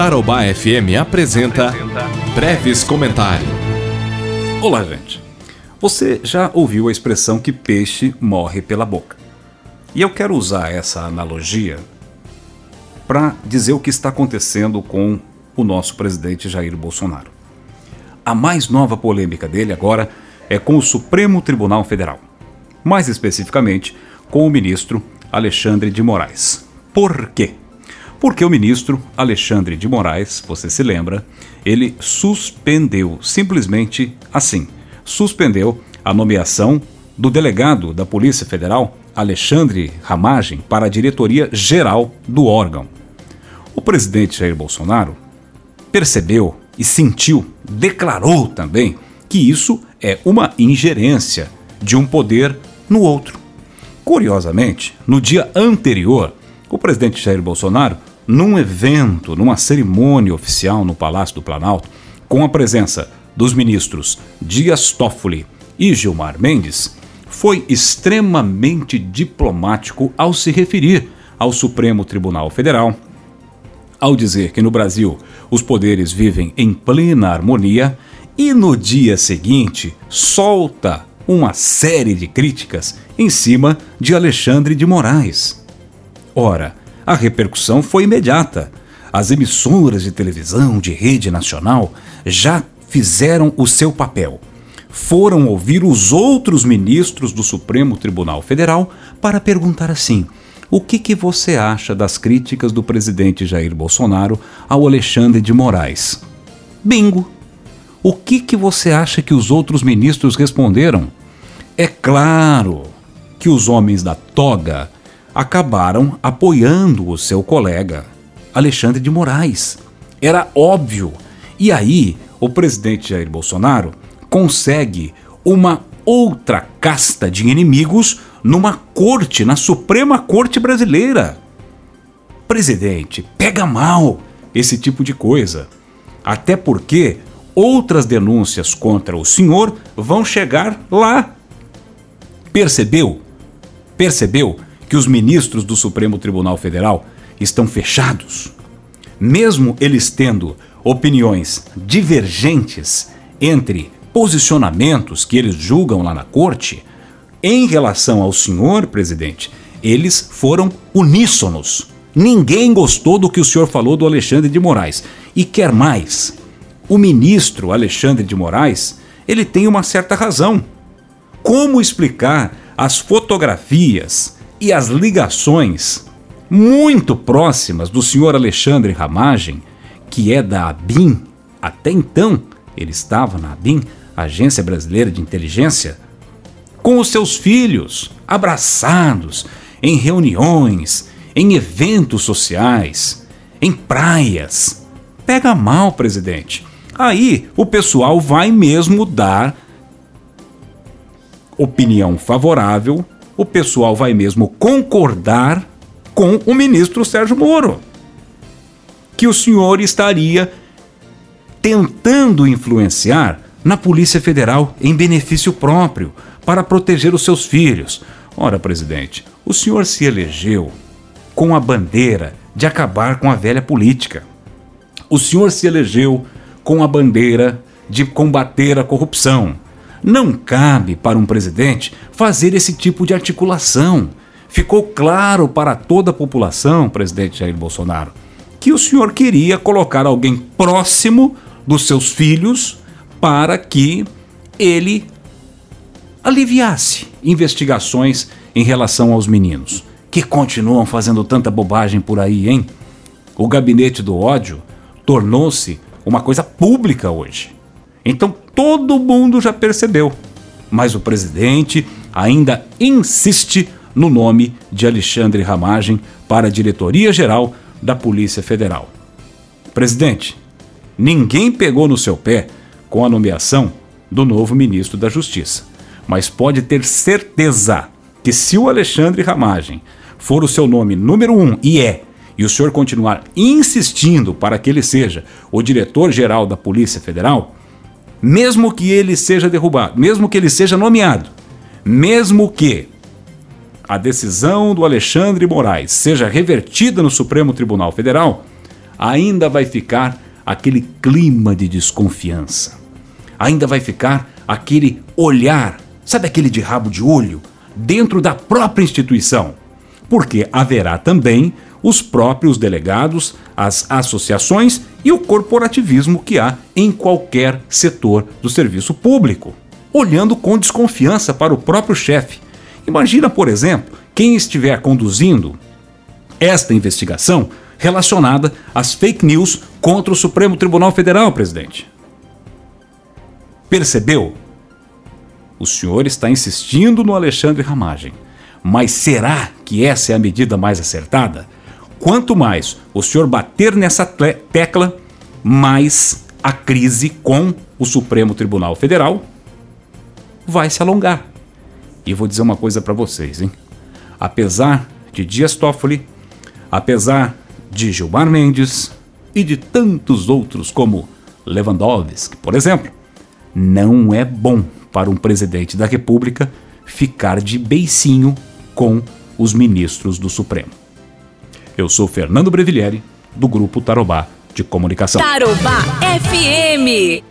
Tarobá FM apresenta Breves Comentários. Olá, gente. Você já ouviu a expressão que peixe morre pela boca? E eu quero usar essa analogia para dizer o que está acontecendo com o nosso presidente Jair Bolsonaro. A mais nova polêmica dele agora é com o Supremo Tribunal Federal, mais especificamente com o ministro Alexandre de Moraes. Por quê? Porque o ministro Alexandre de Moraes, você se lembra, ele suspendeu, simplesmente assim, suspendeu a nomeação do delegado da Polícia Federal, Alexandre Ramagem, para a diretoria geral do órgão. O presidente Jair Bolsonaro percebeu e sentiu, declarou também, que isso é uma ingerência de um poder no outro. Curiosamente, no dia anterior, o presidente Jair Bolsonaro, num evento, numa cerimônia oficial no Palácio do Planalto, com a presença dos ministros Dias Toffoli e Gilmar Mendes, foi extremamente diplomático ao se referir ao Supremo Tribunal Federal, ao dizer que no Brasil os poderes vivem em plena harmonia e no dia seguinte solta uma série de críticas em cima de Alexandre de Moraes. Ora, a repercussão foi imediata. As emissoras de televisão de rede nacional já fizeram o seu papel. Foram ouvir os outros ministros do Supremo Tribunal Federal para perguntar assim: o que, que você acha das críticas do presidente Jair Bolsonaro ao Alexandre de Moraes? Bingo! O que, que você acha que os outros ministros responderam? É claro que os homens da toga acabaram apoiando o seu colega, Alexandre de Moraes. Era óbvio. E aí, o presidente Jair Bolsonaro consegue uma outra casta de inimigos numa corte, na Suprema Corte Brasileira. Presidente, pega mal esse tipo de coisa. Até porque outras denúncias contra o senhor vão chegar lá Percebeu? Percebeu que os ministros do Supremo Tribunal Federal estão fechados? Mesmo eles tendo opiniões divergentes entre posicionamentos que eles julgam lá na corte, em relação ao senhor presidente, eles foram uníssonos. Ninguém gostou do que o senhor falou do Alexandre de Moraes. E quer mais. O ministro Alexandre de Moraes, ele tem uma certa razão como explicar as fotografias e as ligações muito próximas do senhor Alexandre Ramagem, que é da ABIN, até então ele estava na ABIN, Agência Brasileira de Inteligência, com os seus filhos, abraçados, em reuniões, em eventos sociais, em praias. Pega mal, presidente. Aí o pessoal vai mesmo dar opinião favorável, o pessoal vai mesmo concordar com o ministro Sérgio Moro. Que o senhor estaria tentando influenciar na Polícia Federal em benefício próprio, para proteger os seus filhos. Ora, presidente, o senhor se elegeu com a bandeira de acabar com a velha política. O senhor se elegeu com a bandeira de combater a corrupção. Não cabe para um presidente fazer esse tipo de articulação. Ficou claro para toda a população, presidente Jair Bolsonaro, que o senhor queria colocar alguém próximo dos seus filhos para que ele aliviasse investigações em relação aos meninos, que continuam fazendo tanta bobagem por aí, hein? O gabinete do ódio tornou-se uma coisa pública hoje. Então todo mundo já percebeu. Mas o presidente ainda insiste no nome de Alexandre Ramagem para a diretoria-geral da Polícia Federal. Presidente, ninguém pegou no seu pé com a nomeação do novo ministro da Justiça, mas pode ter certeza que se o Alexandre Ramagem for o seu nome número um, e é, e o senhor continuar insistindo para que ele seja o diretor-geral da Polícia Federal, mesmo que ele seja derrubado, mesmo que ele seja nomeado, mesmo que a decisão do Alexandre Moraes seja revertida no Supremo Tribunal Federal, ainda vai ficar aquele clima de desconfiança. Ainda vai ficar aquele olhar, sabe aquele de rabo de olho, dentro da própria instituição. Porque haverá também os próprios delegados, as associações e o corporativismo que há em qualquer setor do serviço público, olhando com desconfiança para o próprio chefe. Imagina, por exemplo, quem estiver conduzindo esta investigação relacionada às fake news contra o Supremo Tribunal Federal, presidente. Percebeu? O senhor está insistindo no Alexandre Ramagem. Mas será que essa é a medida mais acertada? Quanto mais o senhor bater nessa tecla, mais a crise com o Supremo Tribunal Federal vai se alongar. E vou dizer uma coisa para vocês, hein? Apesar de Dias Toffoli, apesar de Gilmar Mendes e de tantos outros como Lewandowski, por exemplo, não é bom para um presidente da República ficar de beicinho com os ministros do Supremo. Eu sou Fernando Brevilieri, do Grupo Tarobá de Comunicação. Tarobá FM.